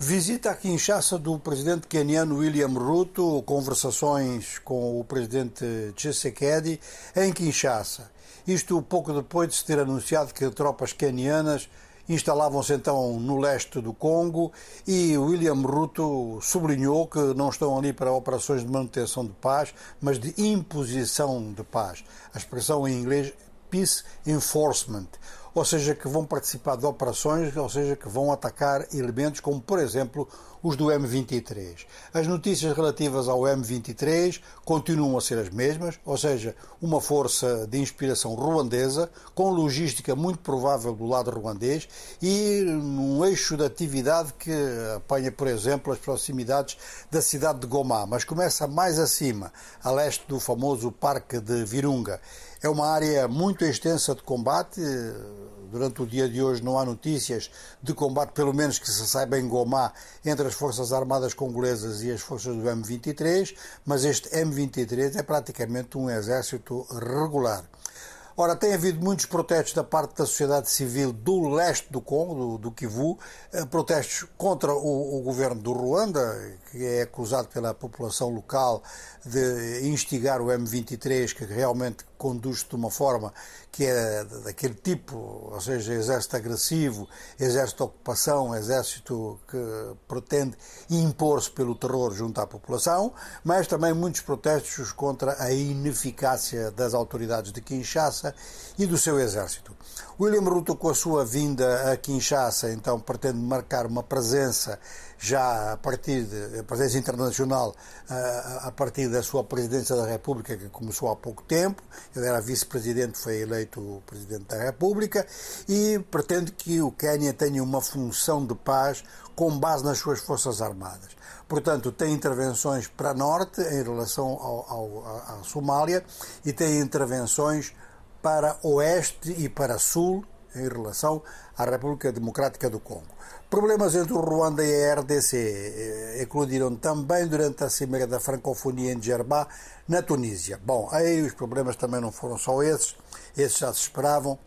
Visita a Kinshasa do presidente keniano William Ruto, conversações com o presidente Tshisekedi em Kinshasa. Isto pouco depois de se ter anunciado que tropas kenianas instalavam-se então no leste do Congo e William Ruto sublinhou que não estão ali para operações de manutenção de paz, mas de imposição de paz. A expressão em inglês Peace Enforcement, ou seja, que vão participar de operações, ou seja, que vão atacar elementos como, por exemplo, os do M23. As notícias relativas ao M23 continuam a ser as mesmas, ou seja, uma força de inspiração ruandesa, com logística muito provável do lado ruandês e num eixo de atividade que apanha, por exemplo, as proximidades da cidade de Goma, mas começa mais acima, a leste do famoso Parque de Virunga. É uma área muito extensa de combate. Durante o dia de hoje não há notícias de combate, pelo menos que se saiba em Gomá, entre as Forças Armadas Congolesas e as forças do M23, mas este M23 é praticamente um exército regular. Ora, tem havido muitos protestos da parte da sociedade civil do leste do Congo, do, do Kivu, eh, protestos contra o, o, governo do Ruanda, que é acusado pela população local de instigar o M23, que realmente conduz de uma forma que é daquele tipo, ou seja, exército agressivo, exército de ocupação, exército que pretende impor-se pelo terror junto à população, mas também muitos protestos contra a ineficácia das autoridades de Kinshasa e do seu exército. William Ruto, com a sua vinda a Kinshasa, então pretende marcar uma presença já a partir de a presença internacional a, a partir da sua presidência da República que começou há pouco tempo. Ele era vice-presidente, foi eleito presidente da República e pretende que o Quênia tenha uma função de paz com base nas suas forças armadas. Portanto, tem intervenções para norte em relação à Somália e tem intervenções para oeste e para sul em relação à República Democrática do Congo. Problemas entre o Ruanda e a RDC eh, eclodiram também durante a Cimeira da Francofonia em Djerba, na Tunísia. Bom, aí os problemas também não foram só esses, esses já se esperavam.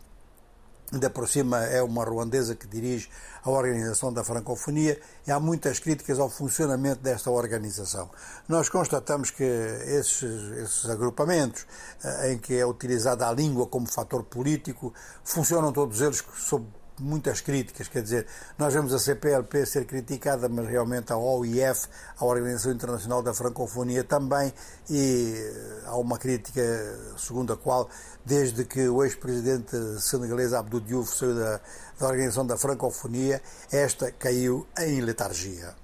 Ainda por cima é uma ruandesa que dirige a organização da francofonia e há muitas críticas ao funcionamento desta organização. Nós constatamos que esses, esses agrupamentos eh, em que é utilizada a língua como fator político funcionam todos eles sob muitas críticas, quer dizer, nós vemos a CPLP ser criticada, mas realmente a OIF, a Organização Internacional da Francofonia também, e eh, há uma crítica segundo a qual, desde que o ex-presidente senegalês Abdou Diouf saiu da, da Organização da Francofonia, esta caiu em letargia.